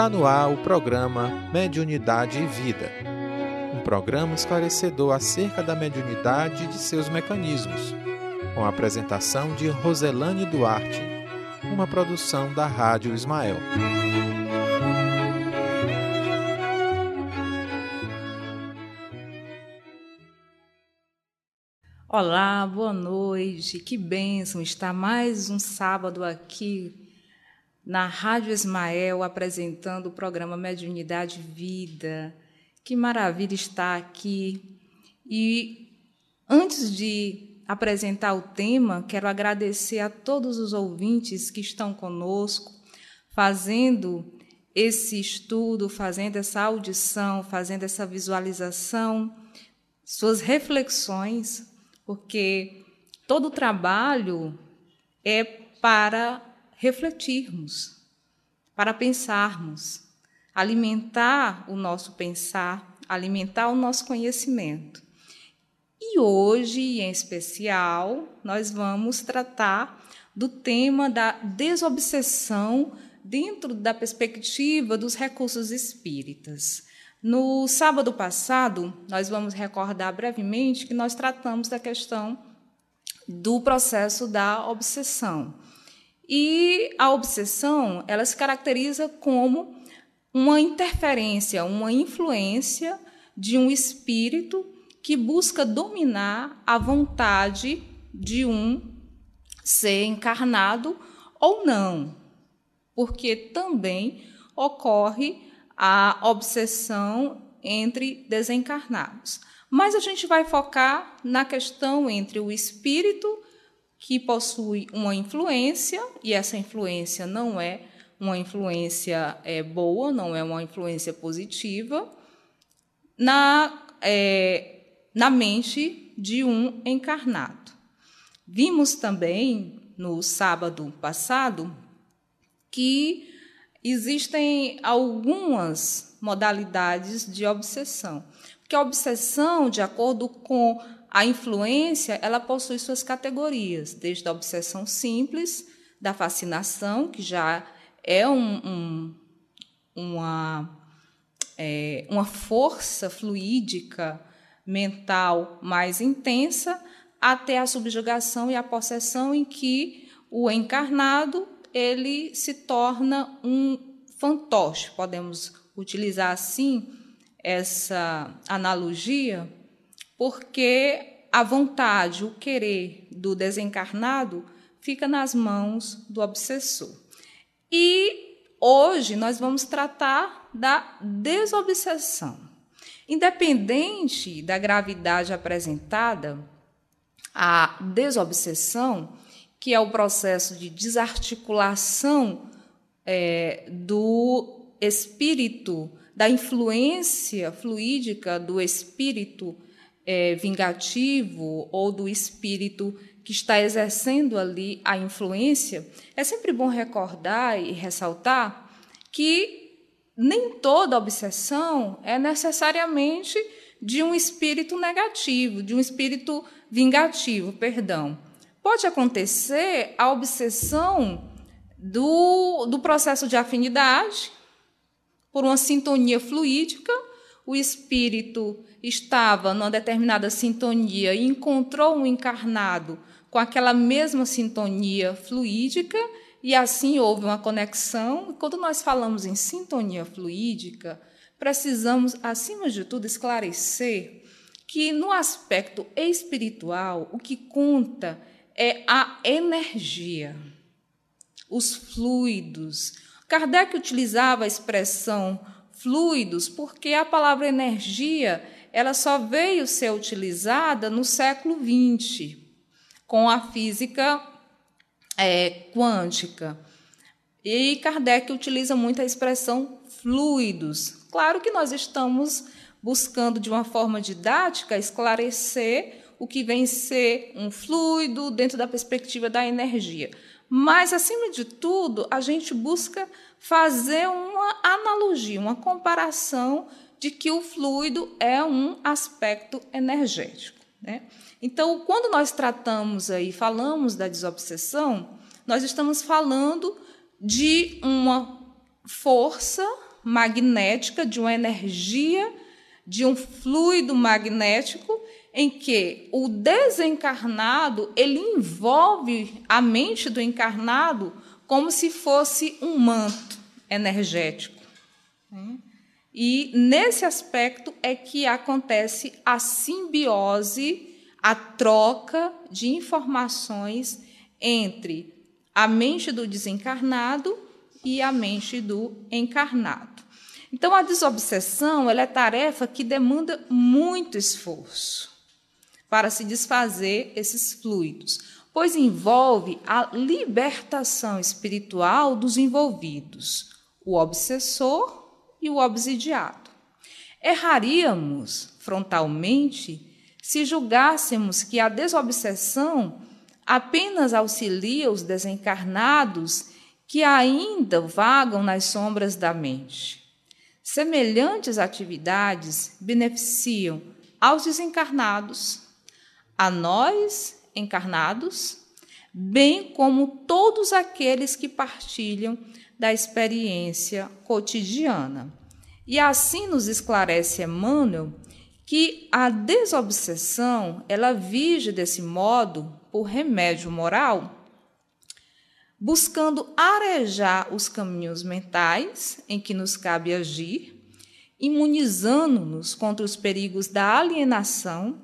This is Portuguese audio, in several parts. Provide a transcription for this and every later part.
Está no ar o programa Mediunidade e Vida. Um programa esclarecedor acerca da mediunidade e de seus mecanismos, com a apresentação de Roselane Duarte, uma produção da Rádio Ismael. Olá, boa noite. Que bênção estar mais um sábado aqui na Rádio Ismael apresentando o programa Mediunidade Vida. Que maravilha estar aqui. E antes de apresentar o tema, quero agradecer a todos os ouvintes que estão conosco, fazendo esse estudo, fazendo essa audição, fazendo essa visualização, suas reflexões porque todo o trabalho é para refletirmos, para pensarmos, alimentar o nosso pensar, alimentar o nosso conhecimento. E hoje, em especial, nós vamos tratar do tema da desobsessão dentro da perspectiva dos recursos espíritas. No sábado passado, nós vamos recordar brevemente que nós tratamos da questão do processo da obsessão. E a obsessão, ela se caracteriza como uma interferência, uma influência de um espírito que busca dominar a vontade de um ser encarnado ou não, porque também ocorre a obsessão entre desencarnados. Mas a gente vai focar na questão entre o espírito que possui uma influência, e essa influência não é uma influência é, boa, não é uma influência positiva, na, é, na mente de um encarnado. Vimos também no sábado passado que existem algumas modalidades de obsessão. Porque a obsessão, de acordo com a influência, ela possui suas categorias, desde a obsessão simples, da fascinação, que já é um, um, uma, é, uma força fluídica mental mais intensa, até a subjugação e a possessão, em que o encarnado ele se torna um fantoche, podemos utilizar assim essa analogia, porque a vontade, o querer do desencarnado fica nas mãos do obsessor. E hoje nós vamos tratar da desobsessão. Independente da gravidade apresentada, a desobsessão que é o processo de desarticulação é, do espírito, da influência fluídica do espírito é, vingativo ou do espírito que está exercendo ali a influência, é sempre bom recordar e ressaltar que nem toda obsessão é necessariamente de um espírito negativo, de um espírito vingativo, perdão pode acontecer a obsessão do, do processo de afinidade por uma sintonia fluídica. O espírito estava numa determinada sintonia e encontrou um encarnado com aquela mesma sintonia fluídica e assim houve uma conexão. Quando nós falamos em sintonia fluídica, precisamos, acima de tudo, esclarecer que no aspecto espiritual, o que conta é a energia, os fluidos. Kardec utilizava a expressão fluidos porque a palavra energia ela só veio ser utilizada no século XX, com a física é, quântica. E Kardec utiliza muito a expressão fluidos. Claro que nós estamos buscando, de uma forma didática, esclarecer o que vem ser um fluido dentro da perspectiva da energia. Mas, acima de tudo, a gente busca fazer uma analogia, uma comparação de que o fluido é um aspecto energético. Né? Então, quando nós tratamos aí, falamos da desobsessão, nós estamos falando de uma força magnética, de uma energia, de um fluido magnético em que o desencarnado ele envolve a mente do encarnado como se fosse um manto energético. Né? E nesse aspecto é que acontece a simbiose, a troca de informações entre a mente do desencarnado e a mente do encarnado. Então, a desobsessão é tarefa que demanda muito esforço para se desfazer esses fluidos, pois envolve a libertação espiritual dos envolvidos, o obsessor e o obsidiado. Erraríamos frontalmente se julgássemos que a desobsessão apenas auxilia os desencarnados que ainda vagam nas sombras da mente. Semelhantes atividades beneficiam aos desencarnados, a nós encarnados, bem como todos aqueles que partilham da experiência cotidiana. E assim nos esclarece Emmanuel que a desobsessão, ela vige desse modo por remédio moral, buscando arejar os caminhos mentais em que nos cabe agir, imunizando-nos contra os perigos da alienação,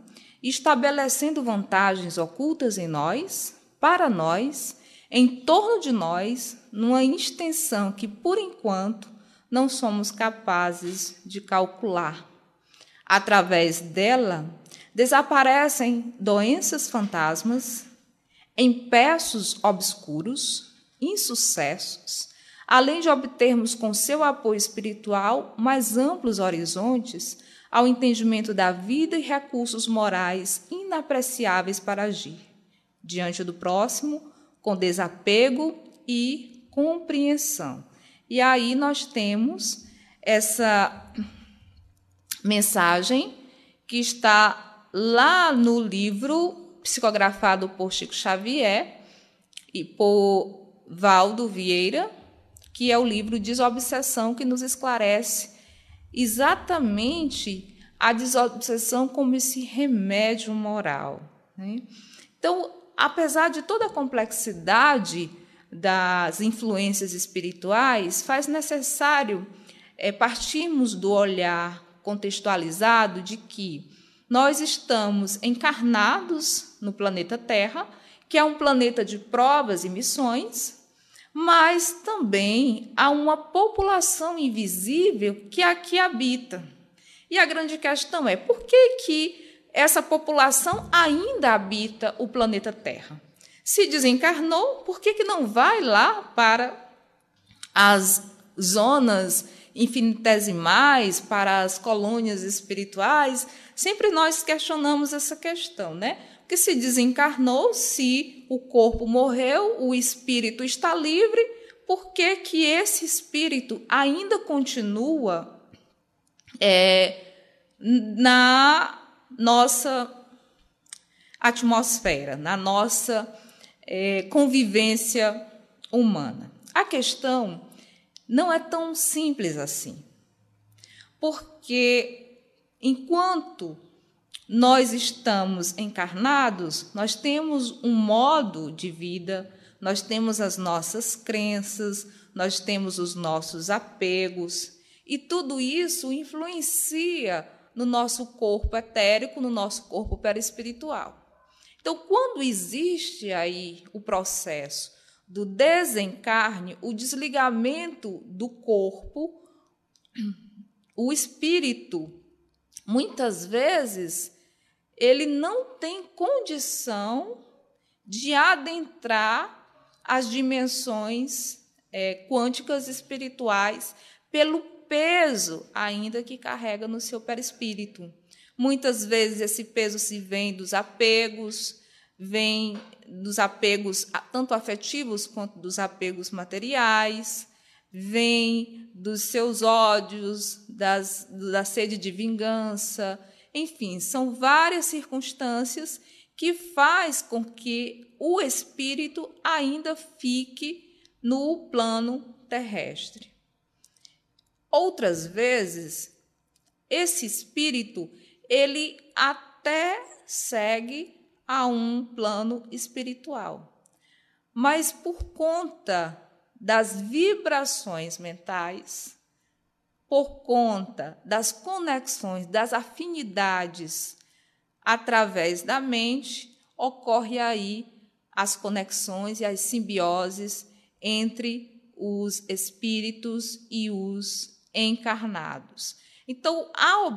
estabelecendo vantagens ocultas em nós, para nós, em torno de nós, numa extensão que, por enquanto, não somos capazes de calcular. Através dela, desaparecem doenças fantasmas, empeços obscuros, insucessos, além de obtermos com seu apoio espiritual mais amplos horizontes ao entendimento da vida e recursos morais inapreciáveis para agir diante do próximo com desapego e compreensão. E aí nós temos essa mensagem que está lá no livro psicografado por Chico Xavier e por Valdo Vieira, que é o livro Desobsessão, que nos esclarece exatamente a desobsessão como esse remédio moral. Né? Então, apesar de toda a complexidade das influências espirituais, faz necessário é, partirmos do olhar contextualizado de que nós estamos encarnados no planeta Terra, que é um planeta de provas e missões, mas também há uma população invisível que aqui habita. E a grande questão é por que, que essa população ainda habita o planeta Terra. Se desencarnou, por que, que não vai lá para as zonas infinitesimais, para as colônias espirituais? Sempre nós questionamos essa questão, né? Porque se desencarnou, se o corpo morreu, o espírito está livre, por que, que esse espírito ainda continua é, na nossa atmosfera, na nossa é, convivência humana. A questão não é tão simples assim, porque enquanto nós estamos encarnados, nós temos um modo de vida, nós temos as nossas crenças, nós temos os nossos apegos, e tudo isso influencia no nosso corpo etérico, no nosso corpo perispiritual. Então, quando existe aí o processo do desencarne, o desligamento do corpo, o espírito, muitas vezes, ele não tem condição de adentrar as dimensões é, quânticas espirituais pelo peso ainda que carrega no seu perispírito. Muitas vezes esse peso se vem dos apegos, vem dos apegos tanto afetivos quanto dos apegos materiais, vem dos seus ódios, das, da sede de vingança, enfim, são várias circunstâncias que faz com que o espírito ainda fique no plano terrestre. Outras vezes, esse espírito ele até segue a um plano espiritual. Mas por conta das vibrações mentais, por conta das conexões, das afinidades através da mente, ocorre aí as conexões e as simbioses entre os espíritos e os encarnados. Então, a,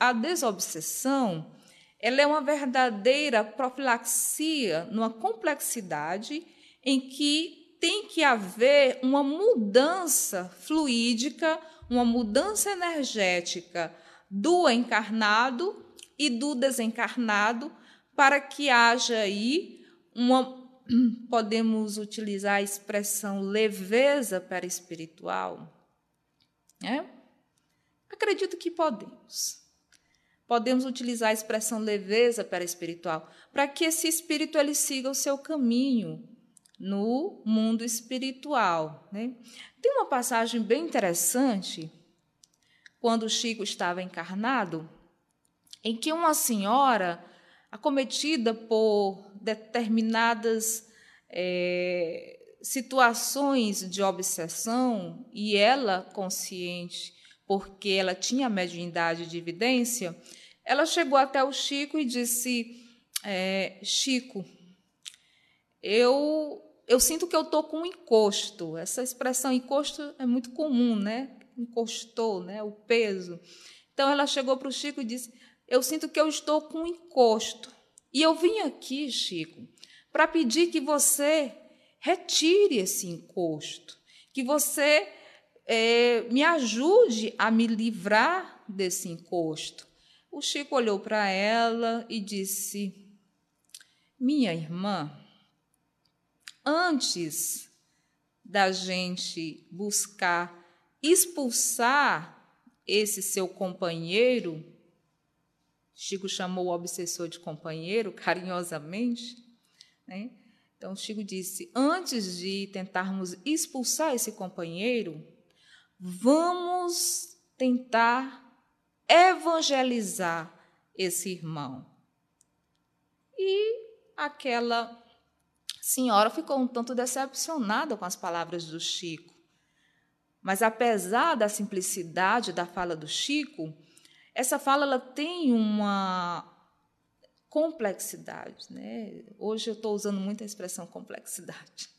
a desobsessão ela é uma verdadeira profilaxia numa complexidade em que tem que haver uma mudança fluídica, uma mudança energética do encarnado e do desencarnado para que haja aí uma podemos utilizar a expressão leveza perispiritual? É? Acredito que podemos. Podemos utilizar a expressão leveza perispiritual para que esse espírito ele siga o seu caminho no mundo espiritual. Né? Tem uma passagem bem interessante quando Chico estava encarnado, em que uma senhora acometida por determinadas é, situações de obsessão e ela consciente, porque ela tinha mediunidade de evidência, ela chegou até o Chico e disse: é, Chico, eu eu sinto que eu estou com um encosto. Essa expressão encosto é muito comum, né? Encostou, né? O peso. Então ela chegou para o Chico e disse: eu sinto que eu estou com um encosto. E eu vim aqui, Chico, para pedir que você retire esse encosto, que você é, me ajude a me livrar desse encosto. O Chico olhou para ela e disse: Minha irmã, antes da gente buscar expulsar esse seu companheiro, Chico chamou o obsessor de companheiro carinhosamente. Né? Então, Chico disse: antes de tentarmos expulsar esse companheiro, vamos tentar evangelizar esse irmão. E aquela senhora ficou um tanto decepcionada com as palavras do Chico. Mas, apesar da simplicidade da fala do Chico, essa fala ela tem uma complexidade. Né? Hoje eu estou usando muito a expressão complexidade.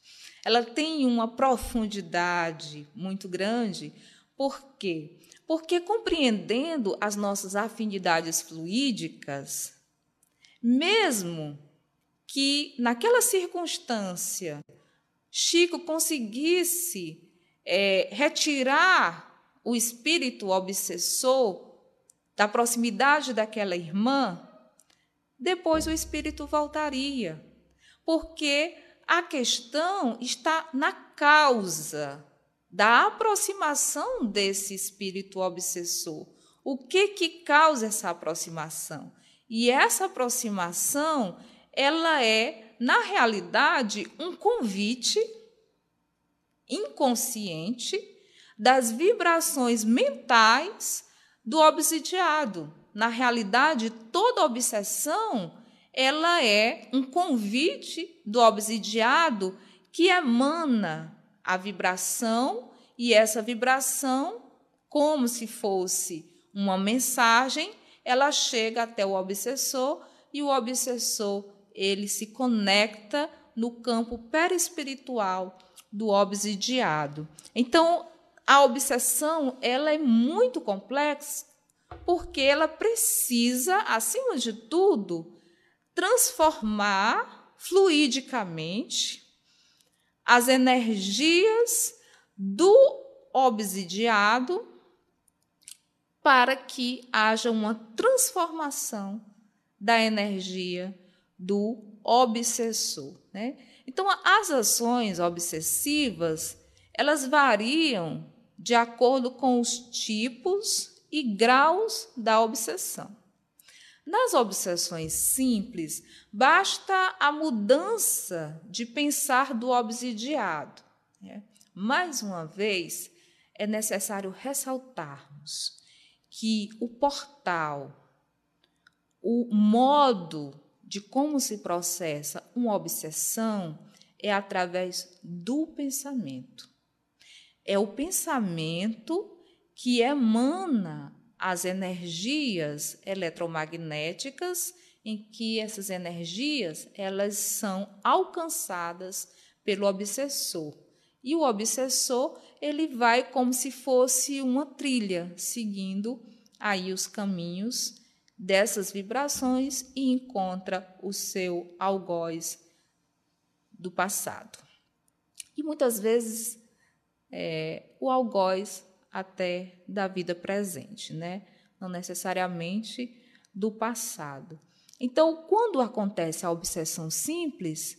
Ela tem uma profundidade muito grande. Por quê? Porque compreendendo as nossas afinidades fluídicas, mesmo que naquela circunstância Chico conseguisse é, retirar o espírito obsessor da proximidade daquela irmã, depois o espírito voltaria, porque a questão está na causa da aproximação desse espírito obsessor. O que que causa essa aproximação? E essa aproximação, ela é, na realidade, um convite inconsciente das vibrações mentais do obsidiado. Na realidade, toda obsessão ela é um convite do obsidiado que emana a vibração e essa vibração, como se fosse uma mensagem, ela chega até o obsessor e o obsessor ele se conecta no campo perispiritual do obsidiado. Então, a obsessão ela é muito complexa porque ela precisa, acima de tudo, transformar fluidicamente as energias do obsidiado para que haja uma transformação da energia do obsessor. Né? Então, as ações obsessivas elas variam de acordo com os tipos e graus da obsessão. Nas obsessões simples, basta a mudança de pensar do obsidiado. Né? Mais uma vez, é necessário ressaltarmos que o portal, o modo de como se processa uma obsessão é através do pensamento. É o pensamento que emana as energias eletromagnéticas em que essas energias elas são alcançadas pelo obsessor. E o obsessor, ele vai como se fosse uma trilha, seguindo aí os caminhos dessas vibrações e encontra o seu algoz do passado. E muitas vezes é, o algoz até da vida presente, né? não necessariamente do passado. Então, quando acontece a obsessão simples,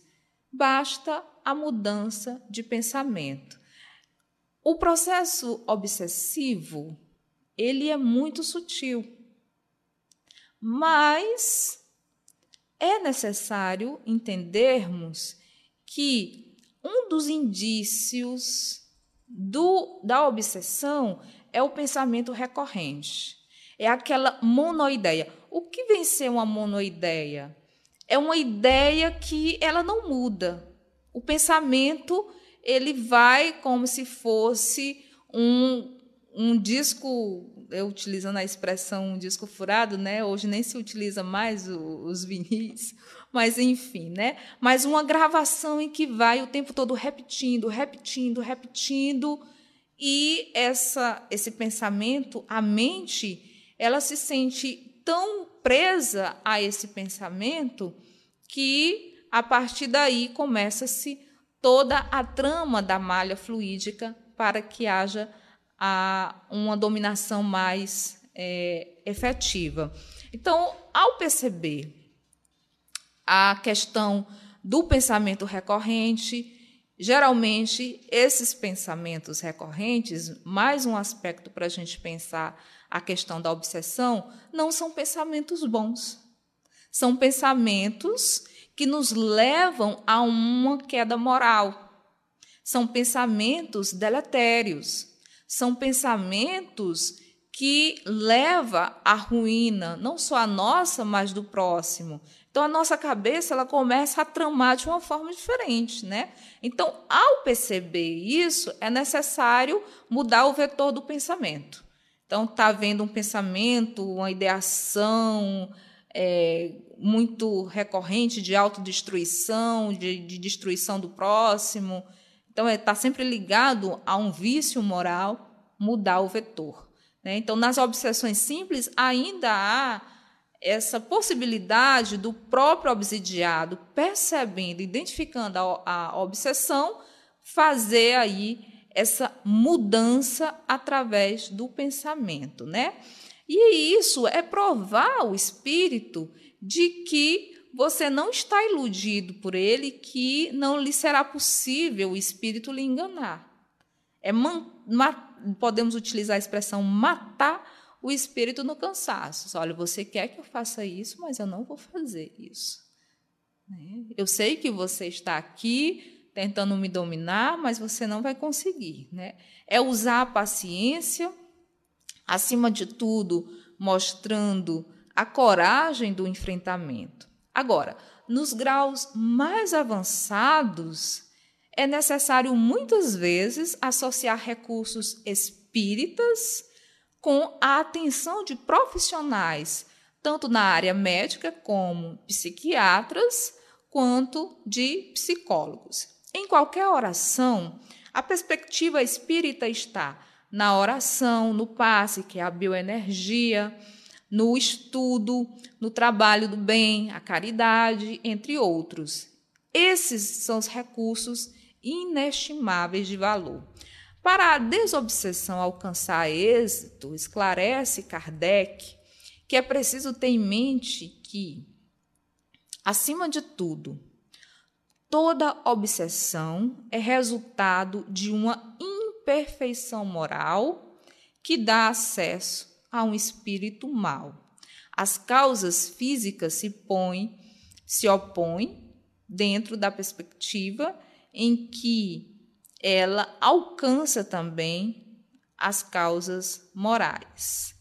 basta a mudança de pensamento. O processo obsessivo, ele é muito sutil. Mas é necessário entendermos que um dos indícios do, da obsessão é o pensamento recorrente. É aquela monoideia. O que vem ser uma monoideia? É uma ideia que ela não muda. O pensamento ele vai como se fosse um, um disco, eu utilizando a expressão disco furado, né? Hoje nem se utiliza mais o, os vinis, mas enfim, né? Mas uma gravação em que vai o tempo todo repetindo, repetindo, repetindo, e essa esse pensamento, a mente ela se sente tão presa a esse pensamento que a partir daí começa-se toda a trama da malha fluídica para que haja a, uma dominação mais é, efetiva. Então, ao perceber a questão do pensamento recorrente, geralmente esses pensamentos recorrentes, mais um aspecto para a gente pensar a questão da obsessão, não são pensamentos bons. São pensamentos que nos levam a uma queda moral. São pensamentos deletérios. São pensamentos que leva à ruína, não só a nossa, mas do próximo. Então a nossa cabeça ela começa a tramar de uma forma diferente, né? Então, ao perceber isso, é necessário mudar o vetor do pensamento. Então, está havendo um pensamento, uma ideação é, muito recorrente de autodestruição, de, de destruição do próximo. Então, está é, sempre ligado a um vício moral, mudar o vetor. Né? Então, nas obsessões simples, ainda há essa possibilidade do próprio obsidiado, percebendo, identificando a, a obsessão, fazer aí essa mudança através do pensamento, né? E isso é provar ao espírito de que você não está iludido por ele, que não lhe será possível o espírito lhe enganar. É podemos utilizar a expressão matar o espírito no cansaço. Olha, você quer que eu faça isso, mas eu não vou fazer isso. Né? Eu sei que você está aqui tentando me dominar, mas você não vai conseguir. Né? É usar a paciência, acima de tudo, mostrando a coragem do enfrentamento. Agora, nos graus mais avançados, é necessário muitas vezes associar recursos espíritas com a atenção de profissionais, tanto na área médica como psiquiatras, quanto de psicólogos. Em qualquer oração, a perspectiva espírita está na oração, no passe, que é a bioenergia, no estudo, no trabalho do bem, a caridade, entre outros. Esses são os recursos inestimáveis de valor. Para a desobsessão alcançar êxito, esclarece Kardec que é preciso ter em mente que, acima de tudo, Toda obsessão é resultado de uma imperfeição moral que dá acesso a um espírito mau. As causas físicas se põem, se opõem dentro da perspectiva em que ela alcança também as causas morais,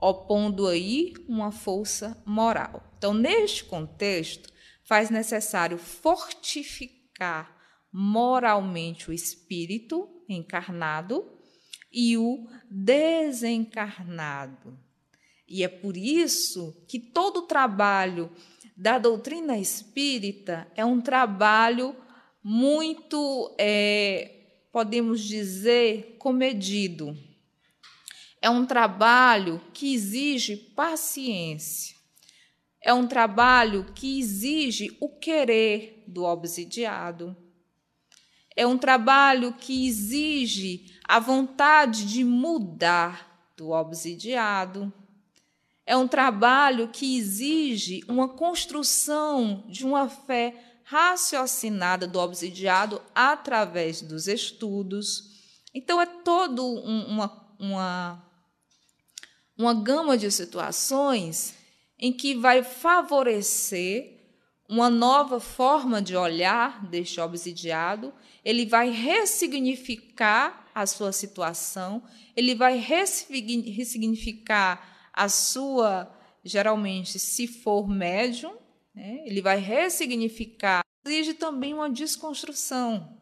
opondo aí uma força moral. Então, neste contexto, faz necessário fortificar moralmente o espírito encarnado e o desencarnado. E é por isso que todo o trabalho da doutrina espírita é um trabalho muito, é, podemos dizer, comedido. É um trabalho que exige paciência. É um trabalho que exige o querer do obsidiado. É um trabalho que exige a vontade de mudar do obsidiado. É um trabalho que exige uma construção de uma fé raciocinada do obsidiado através dos estudos. Então, é todo um, uma, uma, uma gama de situações em que vai favorecer uma nova forma de olhar deste obsidiado, ele vai ressignificar a sua situação, ele vai ressignificar a sua, geralmente, se for médium, né, ele vai ressignificar, exige também uma desconstrução.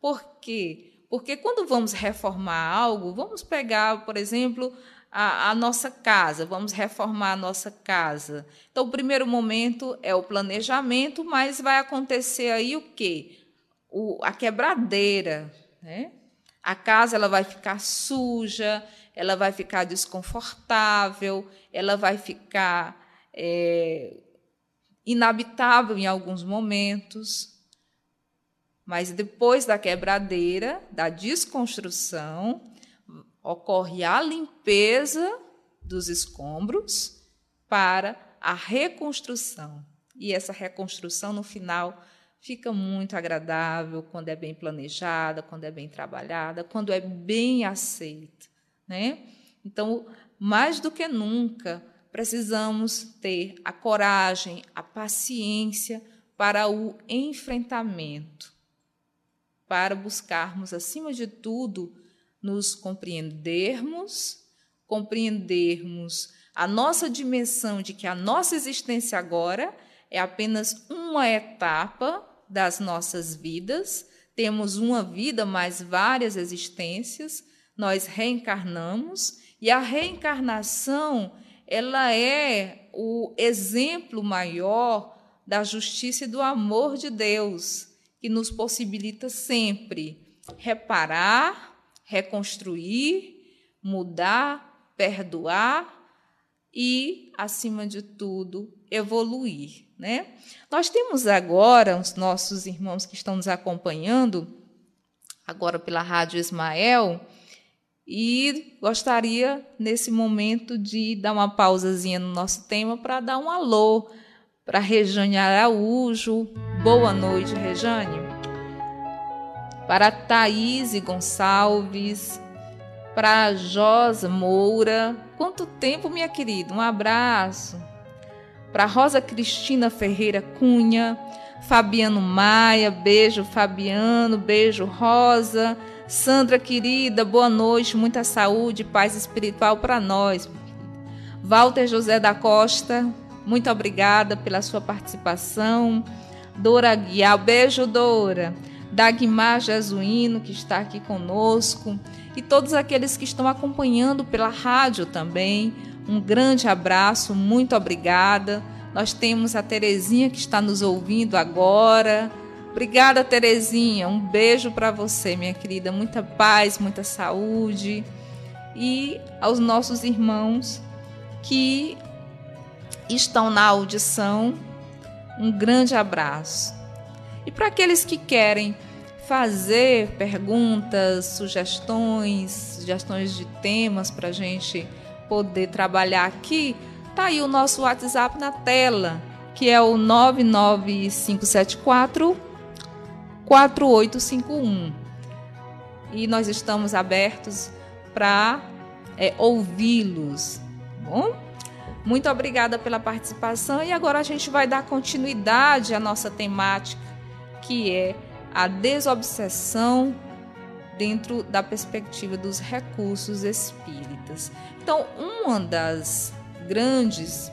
Por quê? Porque quando vamos reformar algo, vamos pegar, por exemplo, a, a, nossa casa, vamos reformar a nossa casa. Então, o primeiro momento é o planejamento, mas vai acontecer aí o quê? O, a quebradeira. Né? A casa ela vai ficar suja, ela vai ficar desconfortável, ela vai ficar é, inabitável em alguns momentos. Mas depois da quebradeira, da desconstrução, ocorre a limpeza dos escombros para a reconstrução. E essa reconstrução, no final, fica muito agradável quando é bem planejada, quando é bem trabalhada, quando é bem aceita. Né? Então, mais do que nunca, precisamos ter a coragem, a paciência para o enfrentamento, para buscarmos, acima de tudo, nos compreendermos, compreendermos a nossa dimensão de que a nossa existência agora é apenas uma etapa das nossas vidas, temos uma vida mais várias existências, nós reencarnamos e a reencarnação ela é o exemplo maior da justiça e do amor de Deus, que nos possibilita sempre reparar, reconstruir, mudar, perdoar e, acima de tudo, evoluir. Né? Nós temos agora os nossos irmãos que estão nos acompanhando, agora pela Rádio Ismael, e gostaria, nesse momento, de dar uma pausazinha no nosso tema para dar um alô para Rejane Araújo. Boa noite, Rejane para Thaís Gonçalves, para Josa Moura. Quanto tempo, minha querida? Um abraço. Para Rosa Cristina Ferreira Cunha, Fabiano Maia, beijo Fabiano, beijo Rosa. Sandra querida, boa noite, muita saúde, paz espiritual para nós. Walter José da Costa, muito obrigada pela sua participação. Dora Guial, beijo Dora. Dagmar Jesuíno, que está aqui conosco, e todos aqueles que estão acompanhando pela rádio também. Um grande abraço, muito obrigada. Nós temos a Terezinha que está nos ouvindo agora. Obrigada, Terezinha. Um beijo para você, minha querida. Muita paz, muita saúde. E aos nossos irmãos que estão na audição, um grande abraço. E para aqueles que querem fazer perguntas, sugestões, sugestões de temas para a gente poder trabalhar aqui, tá aí o nosso WhatsApp na tela, que é o 99574 4851. E nós estamos abertos para é, ouvi-los, tá bom? Muito obrigada pela participação e agora a gente vai dar continuidade à nossa temática que é a desobsessão dentro da perspectiva dos recursos espíritas. Então, uma das grandes,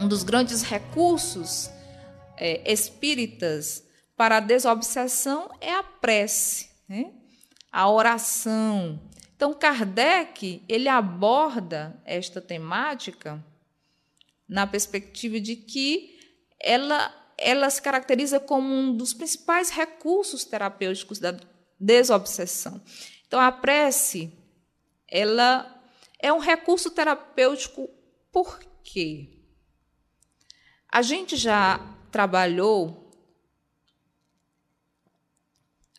um dos grandes recursos é, espíritas para a desobsessão é a prece, né? a oração. Então, Kardec ele aborda esta temática na perspectiva de que ela, ela se caracteriza como um dos principais recursos terapêuticos da desobsessão. Então, a prece ela é um recurso terapêutico por quê? A gente já trabalhou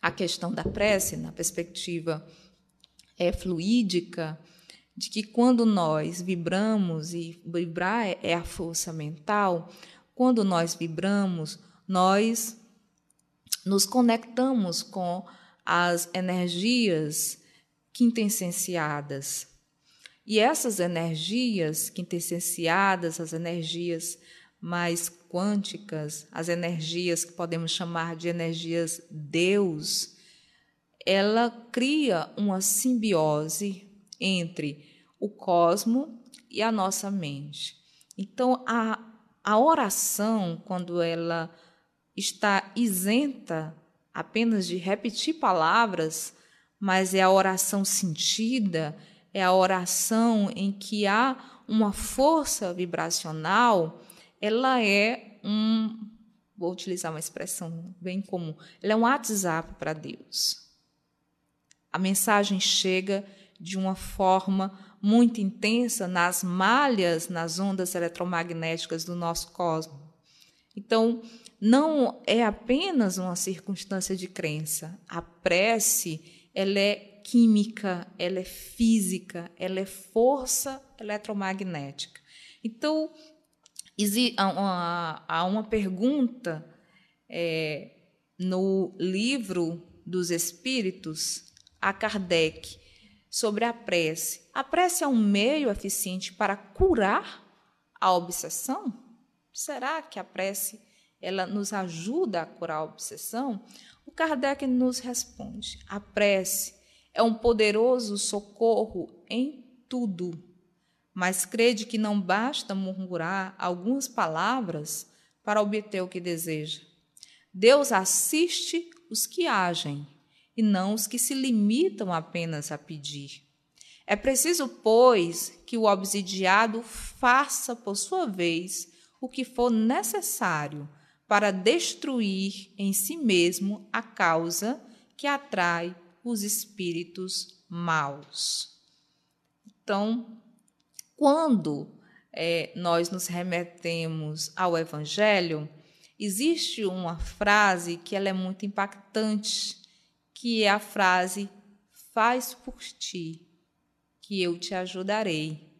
a questão da prece na perspectiva é, fluídica, de que quando nós vibramos, e vibrar é, é a força mental, quando nós vibramos, nós nos conectamos com as energias quintessenciadas. E essas energias quintessenciadas, as energias mais quânticas, as energias que podemos chamar de energias Deus, ela cria uma simbiose entre o cosmo e a nossa mente. Então, a, a oração, quando ela está isenta apenas de repetir palavras, mas é a oração sentida, é a oração em que há uma força vibracional ela é um, vou utilizar uma expressão bem comum, ela é um WhatsApp para Deus. A mensagem chega de uma forma muito intensa nas malhas, nas ondas eletromagnéticas do nosso cosmos. Então, não é apenas uma circunstância de crença. A prece, ela é química, ela é física, ela é força eletromagnética. Então, há uma pergunta é, no livro dos Espíritos a Kardec sobre a prece. A prece é um meio eficiente para curar a obsessão? Será que a prece ela nos ajuda a curar a obsessão? O Kardec nos responde: a prece é um poderoso socorro em tudo mas crede que não basta murmurar algumas palavras para obter o que deseja. Deus assiste os que agem e não os que se limitam apenas a pedir. É preciso, pois, que o obsidiado faça, por sua vez, o que for necessário para destruir em si mesmo a causa que atrai os espíritos maus. Então, quando é, nós nos remetemos ao Evangelho, existe uma frase que ela é muito impactante, que é a frase faz por ti, que eu te ajudarei.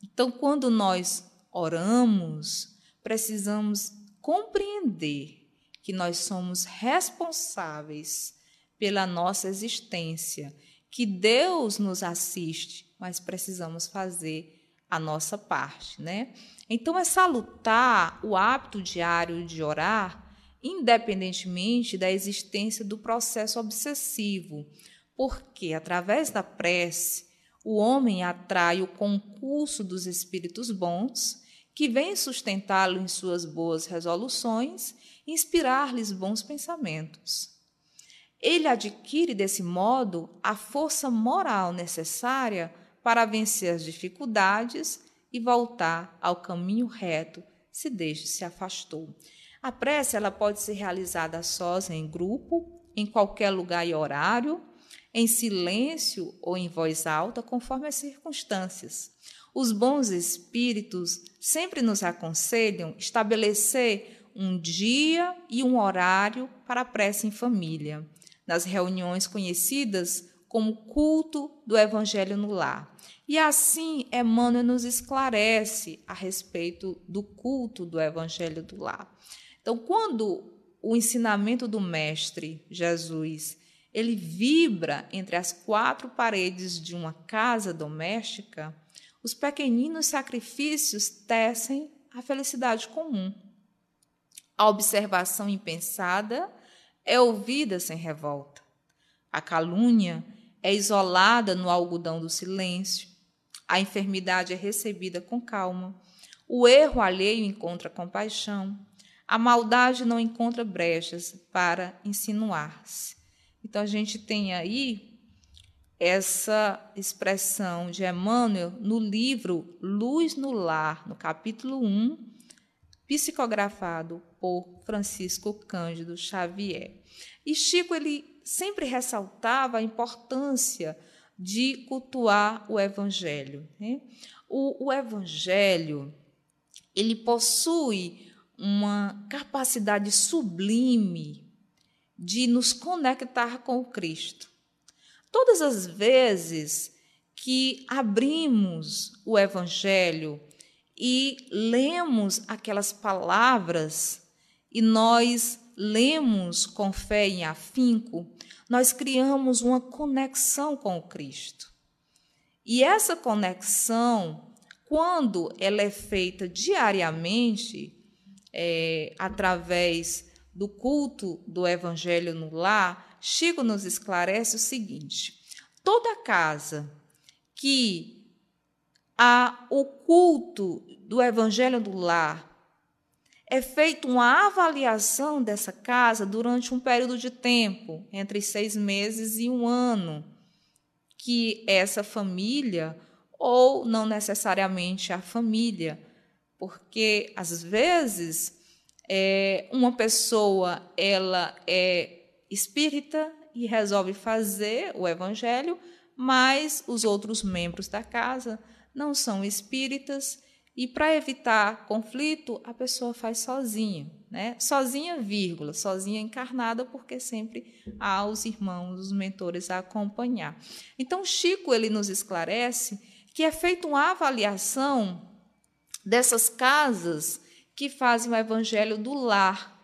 Então, quando nós oramos, precisamos compreender que nós somos responsáveis pela nossa existência, que Deus nos assiste mas precisamos fazer a nossa parte, né? Então é salutar o hábito diário de orar, independentemente da existência do processo obsessivo, porque através da prece o homem atrai o concurso dos espíritos bons, que vêm sustentá-lo em suas boas resoluções, inspirar-lhes bons pensamentos. Ele adquire desse modo a força moral necessária para vencer as dificuldades e voltar ao caminho reto se desde se afastou. A prece ela pode ser realizada sós em grupo, em qualquer lugar e horário, em silêncio ou em voz alta, conforme as circunstâncias. Os bons espíritos sempre nos aconselham estabelecer um dia e um horário para a prece em família, nas reuniões conhecidas como culto do Evangelho no lar. E assim, Emmanuel nos esclarece a respeito do culto do Evangelho do lar. Então, quando o ensinamento do Mestre Jesus ele vibra entre as quatro paredes de uma casa doméstica, os pequeninos sacrifícios tecem a felicidade comum. A observação impensada é ouvida sem revolta. A calúnia é isolada no algodão do silêncio. A enfermidade é recebida com calma. O erro alheio encontra compaixão. A maldade não encontra brechas para insinuar-se. Então a gente tem aí essa expressão de Emmanuel no livro Luz no Lar, no capítulo 1, psicografado por Francisco Cândido Xavier. E Chico ele sempre ressaltava a importância de cultuar o evangelho. Né? O, o evangelho ele possui uma capacidade sublime de nos conectar com o Cristo. Todas as vezes que abrimos o Evangelho e lemos aquelas palavras e nós lemos com fé em afinco, nós criamos uma conexão com o Cristo. E essa conexão, quando ela é feita diariamente, é, através do culto do Evangelho no lar, Chico nos esclarece o seguinte: toda casa que há o culto do evangelho do lar é feita uma avaliação dessa casa durante um período de tempo, entre seis meses e um ano, que essa família, ou não necessariamente a família, porque às vezes é, uma pessoa ela é espírita e resolve fazer o evangelho, mas os outros membros da casa não são espíritas e para evitar conflito, a pessoa faz sozinha, né? Sozinha, vírgula, sozinha encarnada, porque sempre há os irmãos, os mentores a acompanhar. Então, Chico ele nos esclarece que é feita uma avaliação dessas casas que fazem o evangelho do lar.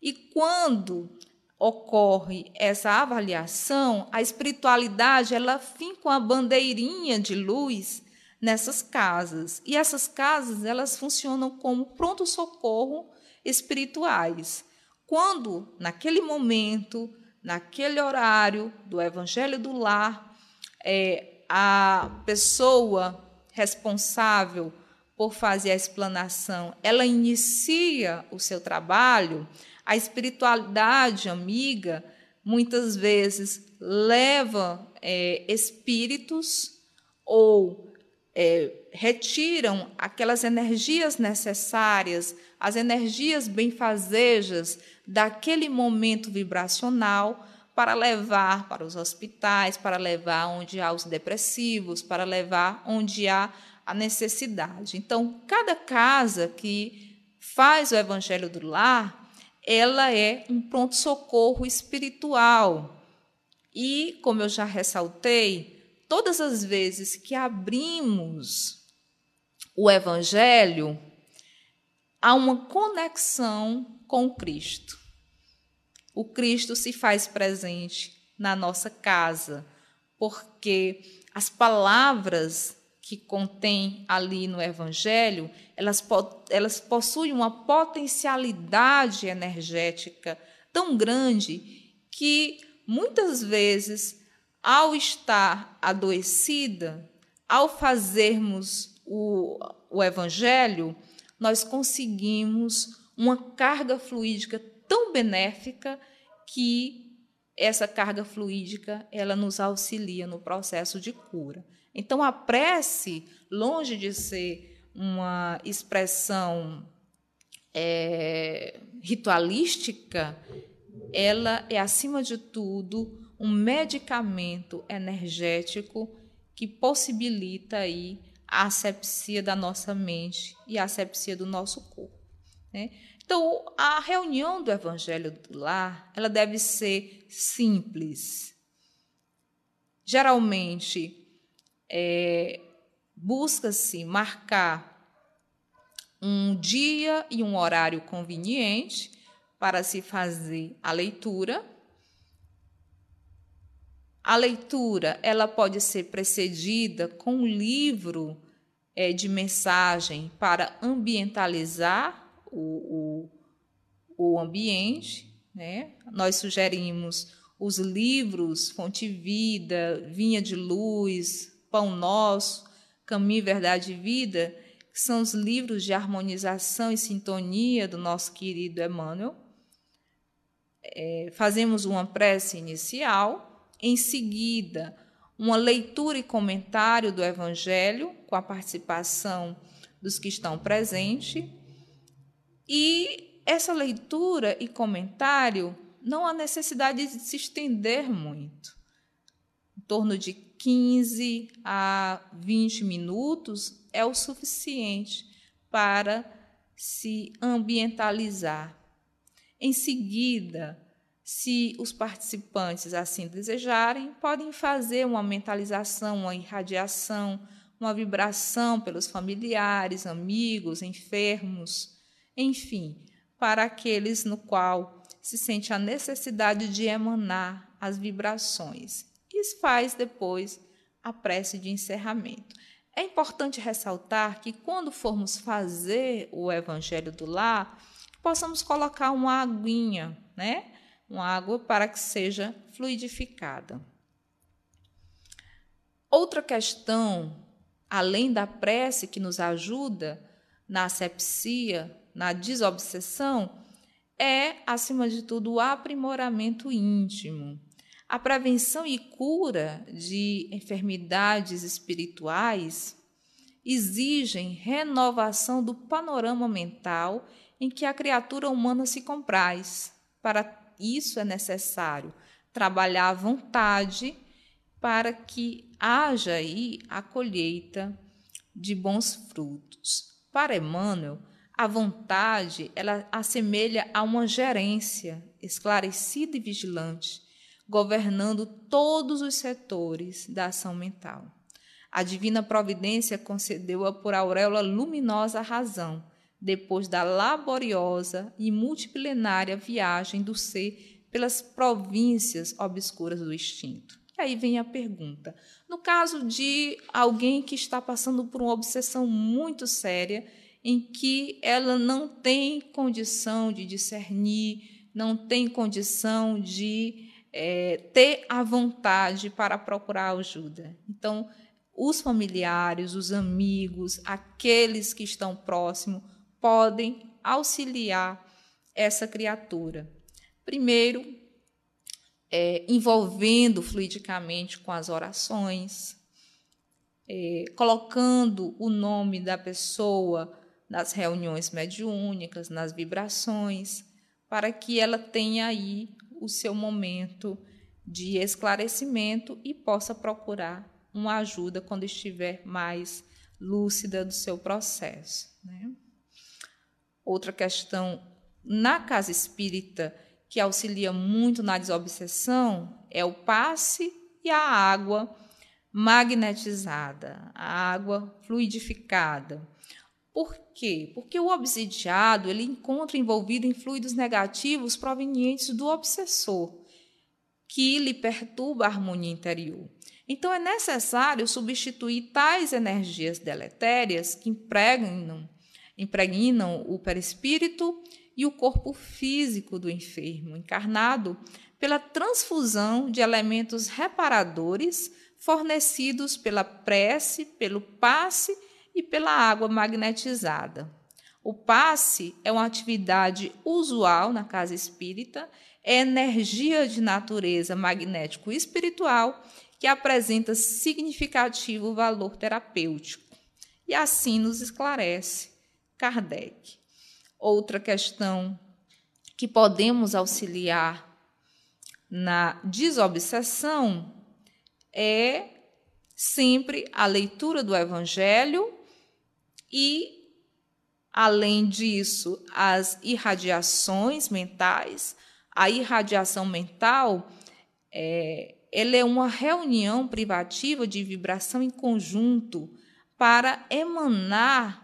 E quando ocorre essa avaliação, a espiritualidade ela fica a bandeirinha de luz nessas casas. E essas casas elas funcionam como pronto socorro espirituais. Quando naquele momento, naquele horário do Evangelho do Lar, é, a pessoa responsável por fazer a explanação, ela inicia o seu trabalho, a espiritualidade amiga muitas vezes leva é, espíritos ou é, retiram aquelas energias necessárias, as energias benfazejas daquele momento vibracional para levar para os hospitais, para levar onde há os depressivos, para levar onde há a necessidade. Então, cada casa que faz o evangelho do lar ela é um pronto-socorro espiritual. E, como eu já ressaltei, todas as vezes que abrimos o Evangelho, há uma conexão com Cristo. O Cristo se faz presente na nossa casa, porque as palavras que contém ali no Evangelho, elas, elas possuem uma potencialidade energética tão grande que muitas vezes, ao estar adoecida, ao fazermos o, o Evangelho, nós conseguimos uma carga fluídica tão benéfica que essa carga fluídica ela nos auxilia no processo de cura. Então, a prece, longe de ser uma expressão é, ritualística, ela é, acima de tudo, um medicamento energético que possibilita aí a asepsia da nossa mente e a asepsia do nosso corpo. Né? Então, a reunião do Evangelho do Lar ela deve ser simples. Geralmente, é, busca-se marcar um dia e um horário conveniente para se fazer a leitura. A leitura ela pode ser precedida com um livro é, de mensagem para ambientalizar o, o, o ambiente. Né? Nós sugerimos os livros Fonte Vida, Vinha de Luz, Pão Nosso, Caminho, Verdade e Vida, que são os livros de harmonização e sintonia do nosso querido Emmanuel. É, fazemos uma prece inicial, em seguida, uma leitura e comentário do Evangelho, com a participação dos que estão presentes, e essa leitura e comentário não há necessidade de se estender muito. Em torno de 15 a 20 minutos é o suficiente para se ambientalizar. Em seguida, se os participantes assim desejarem, podem fazer uma mentalização, uma irradiação, uma vibração pelos familiares, amigos, enfermos, enfim, para aqueles no qual se sente a necessidade de emanar as vibrações e faz depois a prece de encerramento. É importante ressaltar que quando formos fazer o Evangelho do Lar, possamos colocar uma aguinha, né? Uma água para que seja fluidificada. Outra questão, além da prece que nos ajuda na asepsia, na desobsessão, é, acima de tudo, o aprimoramento íntimo. A prevenção e cura de enfermidades espirituais exigem renovação do panorama mental em que a criatura humana se compraz. Para isso é necessário trabalhar à vontade para que haja aí a colheita de bons frutos. Para Emmanuel, a vontade, ela assemelha a uma gerência esclarecida e vigilante, governando todos os setores da ação mental. A divina providência concedeu-a por auréola luminosa à razão, depois da laboriosa e multiplenária viagem do ser pelas províncias obscuras do instinto. E aí vem a pergunta: no caso de alguém que está passando por uma obsessão muito séria, em que ela não tem condição de discernir, não tem condição de é, ter a vontade para procurar ajuda. Então, os familiares, os amigos, aqueles que estão próximos, podem auxiliar essa criatura. Primeiro, é, envolvendo fluidicamente com as orações, é, colocando o nome da pessoa nas reuniões mediúnicas, nas vibrações, para que ela tenha aí o seu momento de esclarecimento e possa procurar uma ajuda quando estiver mais lúcida do seu processo. Né? Outra questão na casa espírita que auxilia muito na desobsessão é o passe e a água magnetizada, a água fluidificada. Por quê? Porque o obsidiado ele encontra envolvido em fluidos negativos provenientes do obsessor, que lhe perturba a harmonia interior. Então é necessário substituir tais energias deletérias que impregnam, impregnam o perispírito e o corpo físico do enfermo encarnado pela transfusão de elementos reparadores fornecidos pela prece, pelo passe e pela água magnetizada. O passe é uma atividade usual na casa espírita, é energia de natureza magnético espiritual que apresenta significativo valor terapêutico. E assim nos esclarece Kardec. Outra questão que podemos auxiliar na desobsessão é sempre a leitura do Evangelho e, além disso, as irradiações mentais. A irradiação mental é, ela é uma reunião privativa de vibração em conjunto para emanar,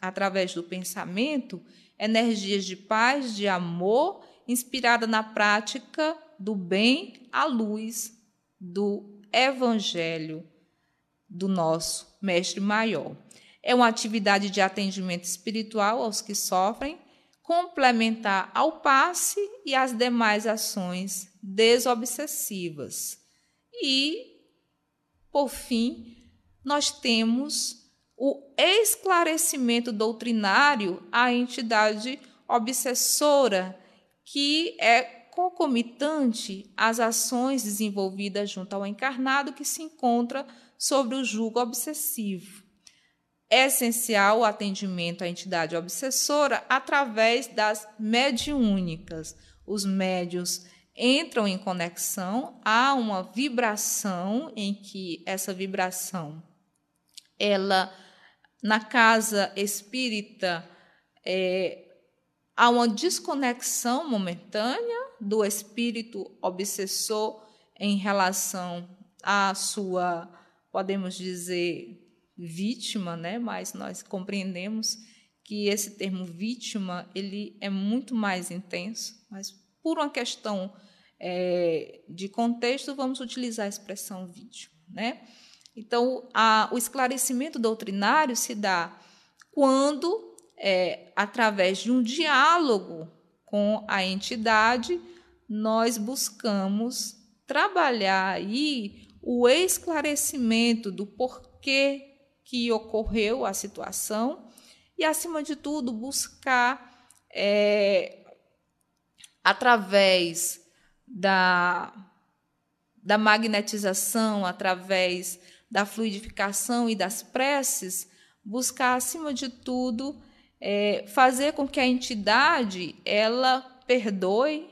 através do pensamento, energias de paz, de amor, inspirada na prática do bem à luz do Evangelho do nosso Mestre Maior. É uma atividade de atendimento espiritual aos que sofrem complementar ao passe e às demais ações desobsessivas. E, por fim, nós temos o esclarecimento doutrinário à entidade obsessora, que é concomitante às ações desenvolvidas junto ao encarnado que se encontra sobre o jugo obsessivo. É essencial o atendimento à entidade obsessora através das mediúnicas. Os médios entram em conexão, há uma vibração em que essa vibração, ela na casa espírita é, há uma desconexão momentânea do espírito obsessor em relação à sua, podemos dizer, vítima, né? Mas nós compreendemos que esse termo vítima ele é muito mais intenso, mas por uma questão é, de contexto vamos utilizar a expressão vítima, né? Então, a, o esclarecimento doutrinário se dá quando, é, através de um diálogo com a entidade, nós buscamos trabalhar aí o esclarecimento do porquê que ocorreu a situação e, acima de tudo, buscar, é, através da, da magnetização, através da fluidificação e das preces, buscar, acima de tudo, é, fazer com que a entidade ela perdoe,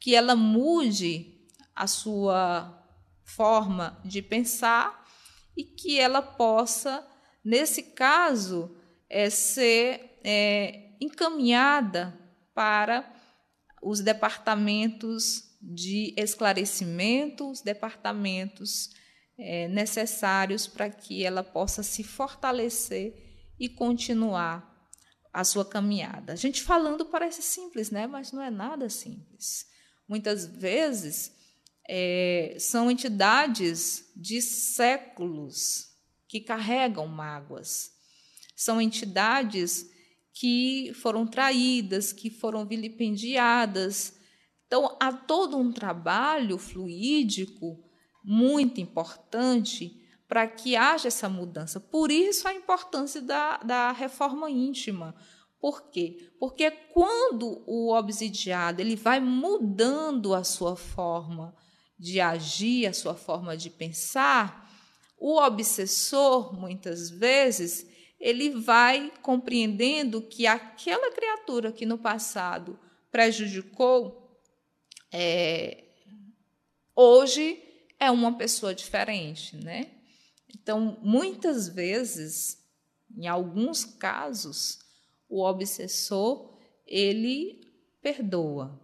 que ela mude a sua forma de pensar e que ela possa, nesse caso, é, ser é, encaminhada para os departamentos de esclarecimento, os departamentos é, necessários para que ela possa se fortalecer e continuar a sua caminhada. A gente falando parece simples, né? Mas não é nada simples. Muitas vezes é, são entidades de séculos que carregam mágoas. São entidades que foram traídas, que foram vilipendiadas. Então, há todo um trabalho fluídico muito importante para que haja essa mudança. Por isso a importância da, da reforma íntima. Por quê? Porque quando o obsidiado ele vai mudando a sua forma de agir, a sua forma de pensar, o obsessor, muitas vezes, ele vai compreendendo que aquela criatura que no passado prejudicou, é, hoje é uma pessoa diferente, né? Então, muitas vezes, em alguns casos, o obsessor ele perdoa,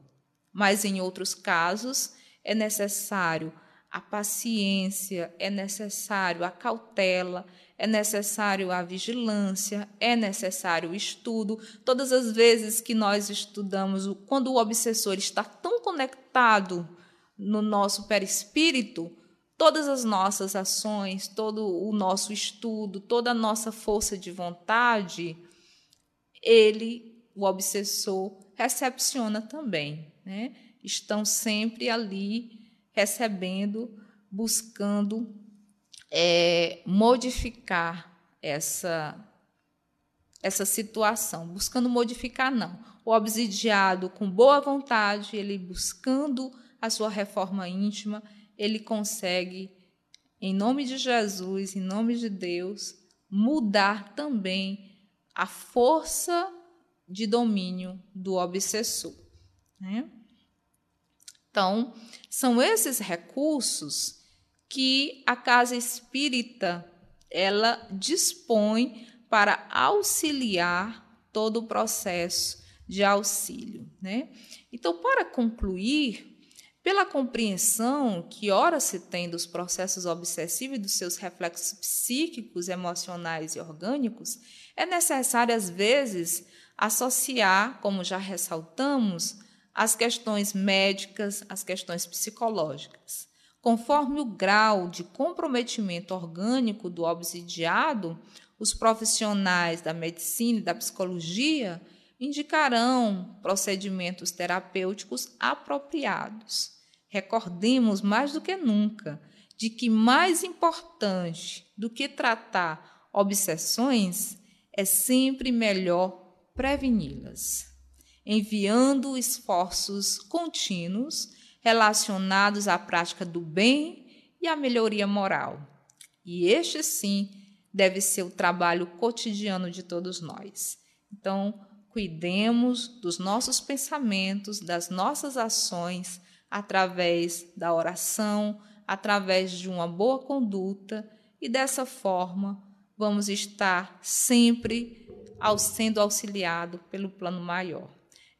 mas em outros casos é necessário a paciência, é necessário a cautela, é necessário a vigilância, é necessário o estudo. Todas as vezes que nós estudamos, quando o obsessor está tão conectado no nosso perispírito, todas as nossas ações, todo o nosso estudo, toda a nossa força de vontade, ele, o obsessor, recepciona também. Né? Estão sempre ali recebendo, buscando é, modificar essa, essa situação. Buscando modificar, não. O obsidiado, com boa vontade, ele buscando a sua reforma íntima, ele consegue, em nome de Jesus, em nome de Deus, mudar também a força de domínio do obsessor. Né? Então, são esses recursos que a casa espírita ela dispõe para auxiliar todo o processo de auxílio, né? Então, para concluir, pela compreensão que ora se tem dos processos obsessivos e dos seus reflexos psíquicos, emocionais e orgânicos, é necessário, às vezes, associar, como já ressaltamos, as questões médicas, as questões psicológicas. Conforme o grau de comprometimento orgânico do obsidiado, os profissionais da medicina e da psicologia indicarão procedimentos terapêuticos apropriados. Recordemos mais do que nunca de que mais importante do que tratar obsessões é sempre melhor preveni-las, enviando esforços contínuos relacionados à prática do bem e à melhoria moral. E este sim deve ser o trabalho cotidiano de todos nós. Então, cuidemos dos nossos pensamentos, das nossas ações através da oração, através de uma boa conduta e dessa forma vamos estar sempre ao, sendo auxiliado pelo plano maior.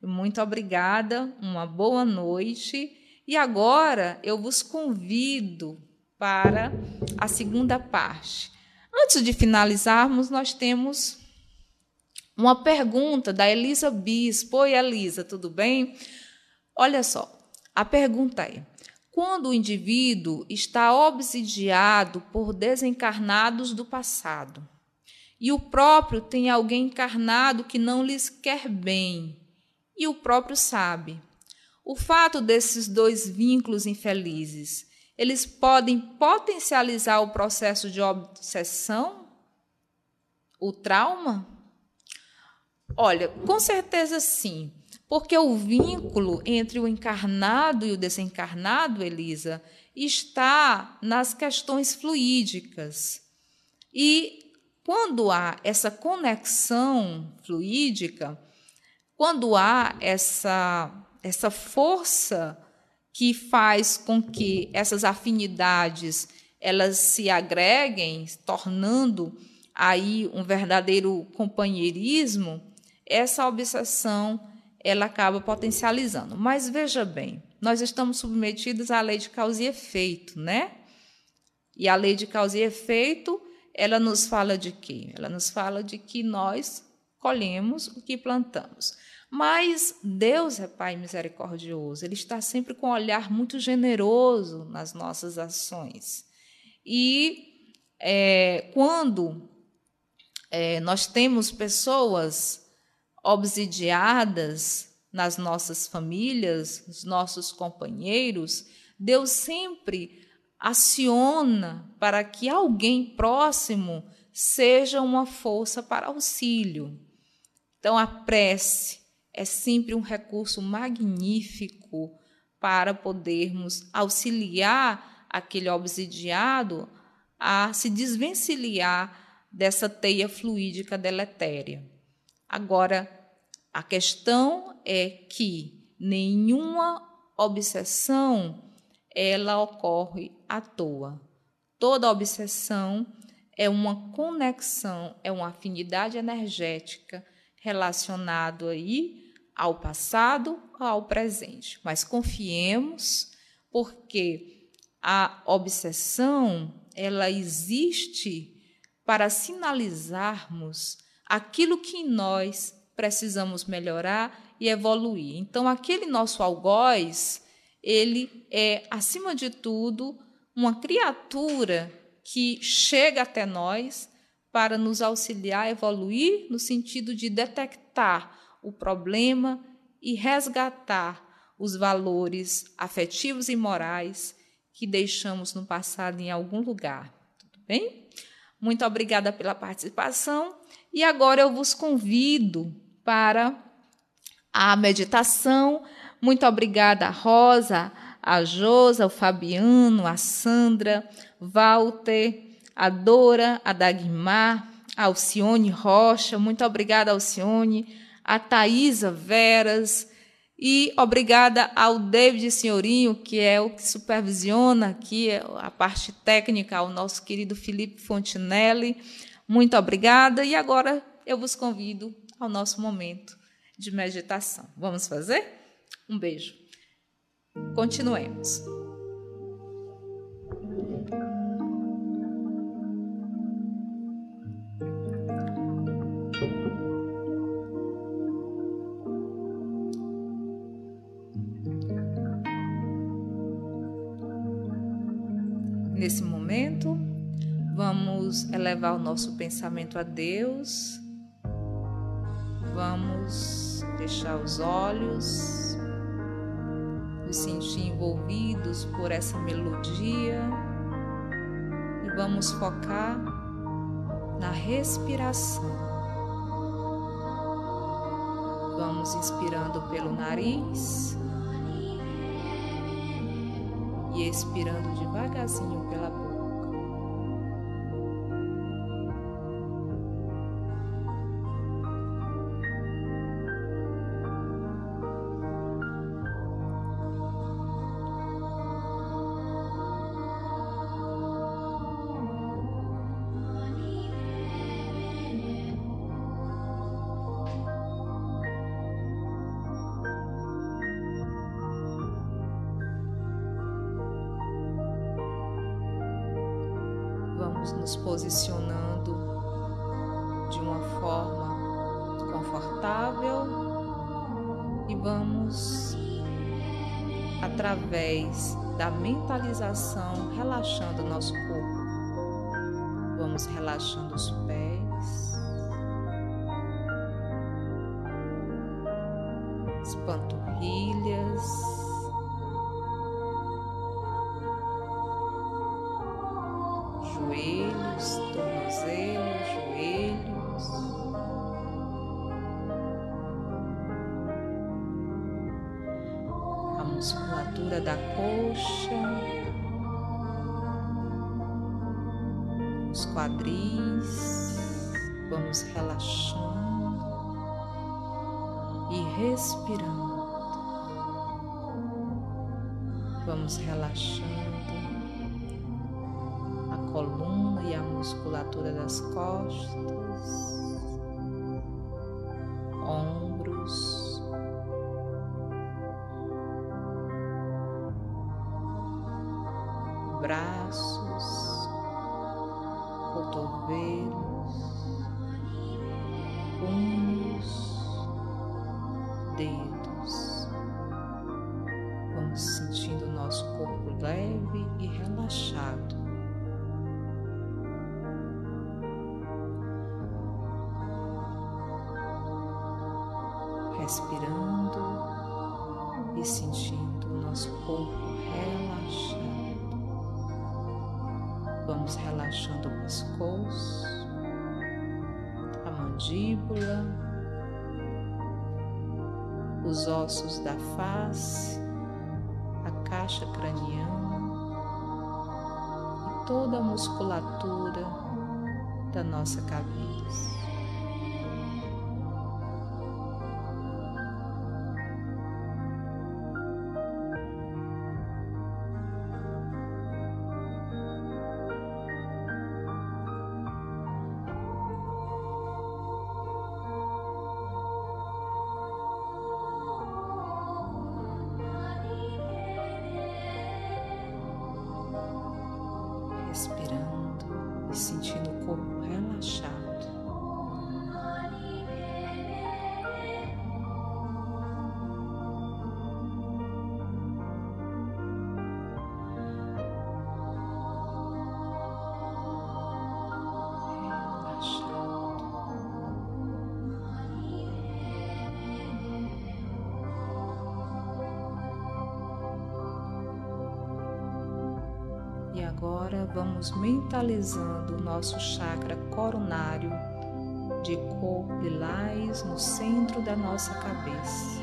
Muito obrigada, uma boa noite e agora eu vos convido para a segunda parte. Antes de finalizarmos, nós temos uma pergunta da Elisa Bispo. Oi, Elisa, tudo bem? Olha só, a pergunta é: quando o indivíduo está obsidiado por desencarnados do passado e o próprio tem alguém encarnado que não lhes quer bem, e o próprio sabe. O fato desses dois vínculos infelizes, eles podem potencializar o processo de obsessão? O trauma? Olha, com certeza sim. Porque o vínculo entre o encarnado e o desencarnado, Elisa, está nas questões fluídicas. E quando há essa conexão fluídica, quando há essa, essa força que faz com que essas afinidades elas se agreguem, tornando aí um verdadeiro companheirismo, essa obsessão ela acaba potencializando. Mas veja bem, nós estamos submetidos à lei de causa e efeito, né? E a lei de causa e efeito, ela nos fala de quê? Ela nos fala de que nós colhemos o que plantamos. Mas Deus é Pai misericordioso, Ele está sempre com um olhar muito generoso nas nossas ações. E é, quando é, nós temos pessoas obsidiadas nas nossas famílias, nos nossos companheiros, Deus sempre aciona para que alguém próximo seja uma força para auxílio. Então, a prece é sempre um recurso magnífico para podermos auxiliar aquele obsidiado a se desvencilhar dessa teia fluídica deletéria. Agora, a questão é que nenhuma obsessão ela ocorre à toa. Toda obsessão é uma conexão, é uma afinidade energética relacionado aí ao passado, ao presente. Mas confiemos, porque a obsessão ela existe para sinalizarmos aquilo que nós precisamos melhorar e evoluir. Então, aquele nosso algoz, ele é, acima de tudo, uma criatura que chega até nós para nos auxiliar a evoluir no sentido de detectar o problema e resgatar os valores afetivos e morais que deixamos no passado em algum lugar. Tudo bem? Muito obrigada pela participação e agora eu vos convido para a meditação. Muito obrigada, Rosa, a Josa, o Fabiano, a Sandra, Walter, a Dora, a Dagmar, a Alcione Rocha. Muito obrigada, Alcione, a Thaisa Veras. E obrigada ao David Senhorinho, que é o que supervisiona aqui a parte técnica, ao nosso querido Felipe Fontinelli. Muito obrigada. E agora eu vos convido ao nosso momento de meditação. Vamos fazer? Um beijo. Continuemos. Vamos elevar o nosso pensamento a Deus. Vamos fechar os olhos, nos sentir envolvidos por essa melodia e vamos focar na respiração. Vamos inspirando pelo nariz e expirando devagarzinho pela boca. Mentalização, relaxando o nosso corpo. Vamos relaxando os pés, as panturrilhas. Respirando. Vamos relaxando coluna e a musculatura das costas, Vamos relaxando o pescoço, a mandíbula, os ossos da face, a caixa craniana e toda a musculatura da nossa cabeça. Agora vamos mentalizando o nosso chakra coronário de cor lilás no centro da nossa cabeça.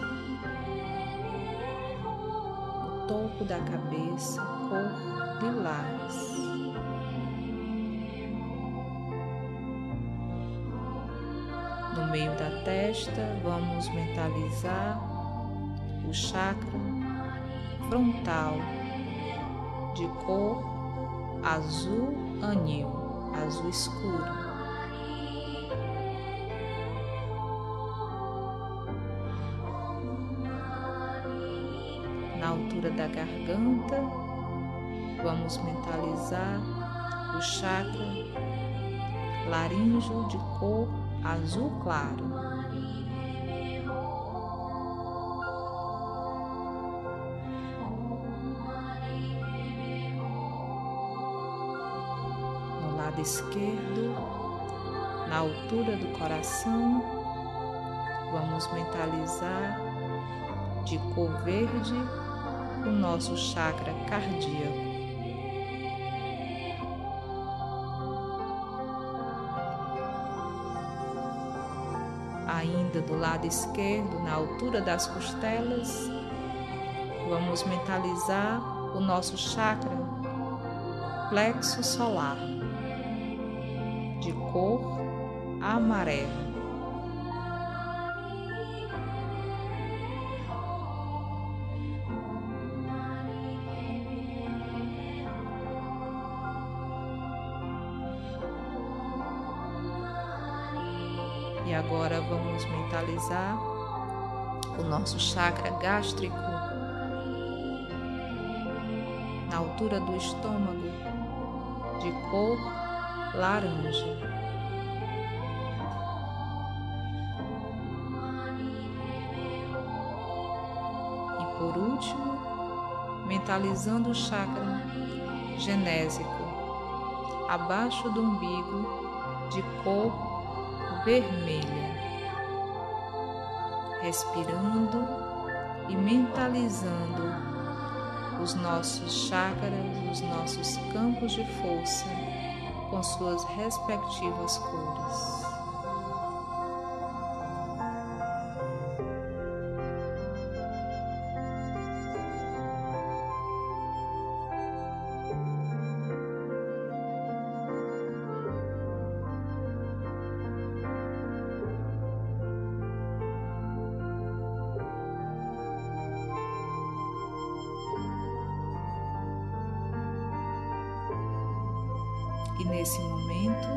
No topo da cabeça, cor lilás. No meio da testa, vamos mentalizar o chakra frontal de cor azul anil, azul escuro. Na altura da garganta, vamos mentalizar o chakra laríngeo de cor azul claro. Lado esquerdo, na altura do coração, vamos mentalizar de cor verde o nosso chakra cardíaco. Ainda do lado esquerdo, na altura das costelas, vamos mentalizar o nosso chakra plexo solar cor amarela. E agora vamos mentalizar o nosso chakra gástrico na altura do estômago, de cor laranja. Último, mentalizando o chakra genésico, abaixo do umbigo, de cor vermelha, respirando e mentalizando os nossos chakras, os nossos campos de força com suas respectivas cores. E nesse momento,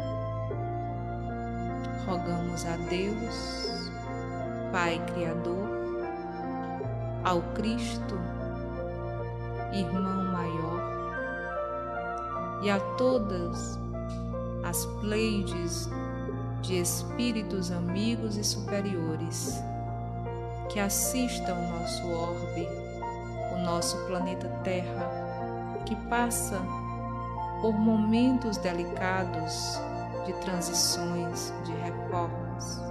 rogamos a Deus, Pai Criador, ao Cristo, Irmão Maior, e a todas as pleides de espíritos amigos e superiores que assistam o nosso orbe, o nosso planeta Terra, que passa por momentos delicados de transições, de reformas,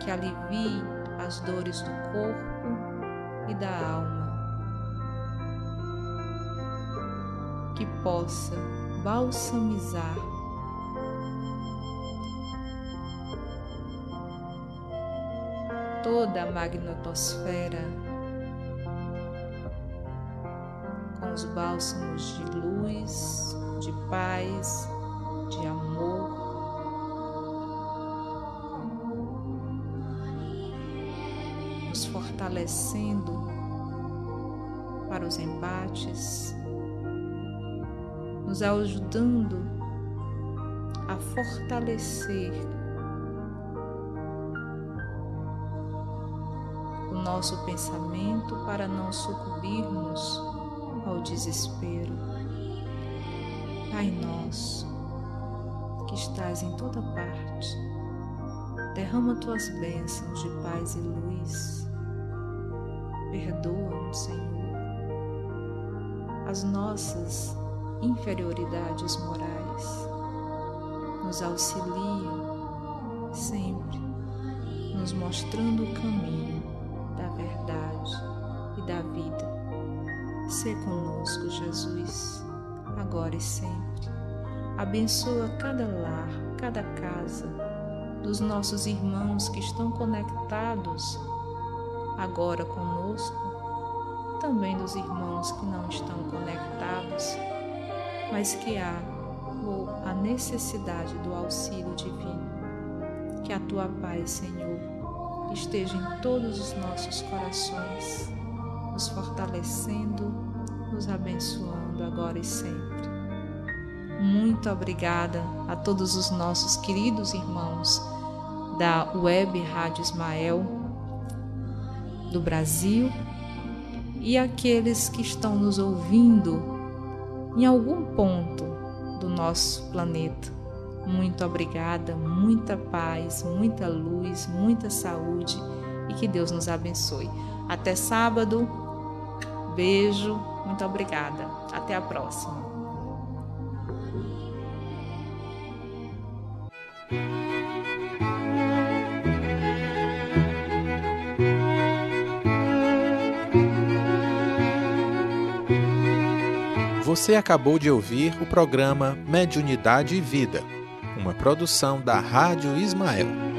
que alivie as dores do corpo e da alma, que possa balsamizar toda a magnetosfera bálsamos de luz, de paz, de amor. Nos fortalecendo para os embates, nos ajudando a fortalecer o nosso pensamento para não sucumbirmos ao desespero. Pai nosso, que estás em toda parte, derrama tuas bênçãos de paz e luz. Perdoa-nos, Senhor, as nossas inferioridades morais. Nos auxilia sempre, nos mostrando o caminho da verdade e da vida. Sê conosco, Jesus, agora e sempre. Abençoa cada lar, cada casa dos nossos irmãos que estão conectados agora conosco, também dos irmãos que não estão conectados, mas que há a necessidade do auxílio divino. Que a tua paz, Senhor, esteja em todos os nossos corações, nos fortalecendo, nos abençoando agora e sempre. Muito obrigada a todos os nossos queridos irmãos da Web Rádio Ismael do Brasil e aqueles que estão nos ouvindo em algum ponto do nosso planeta. Muito obrigada, muita paz, muita luz, muita saúde e que Deus nos abençoe. Até sábado. Beijo, muito obrigada. Até a próxima. Você acabou de ouvir o programa Mediunidade e Vida, uma produção da Rádio Ismael.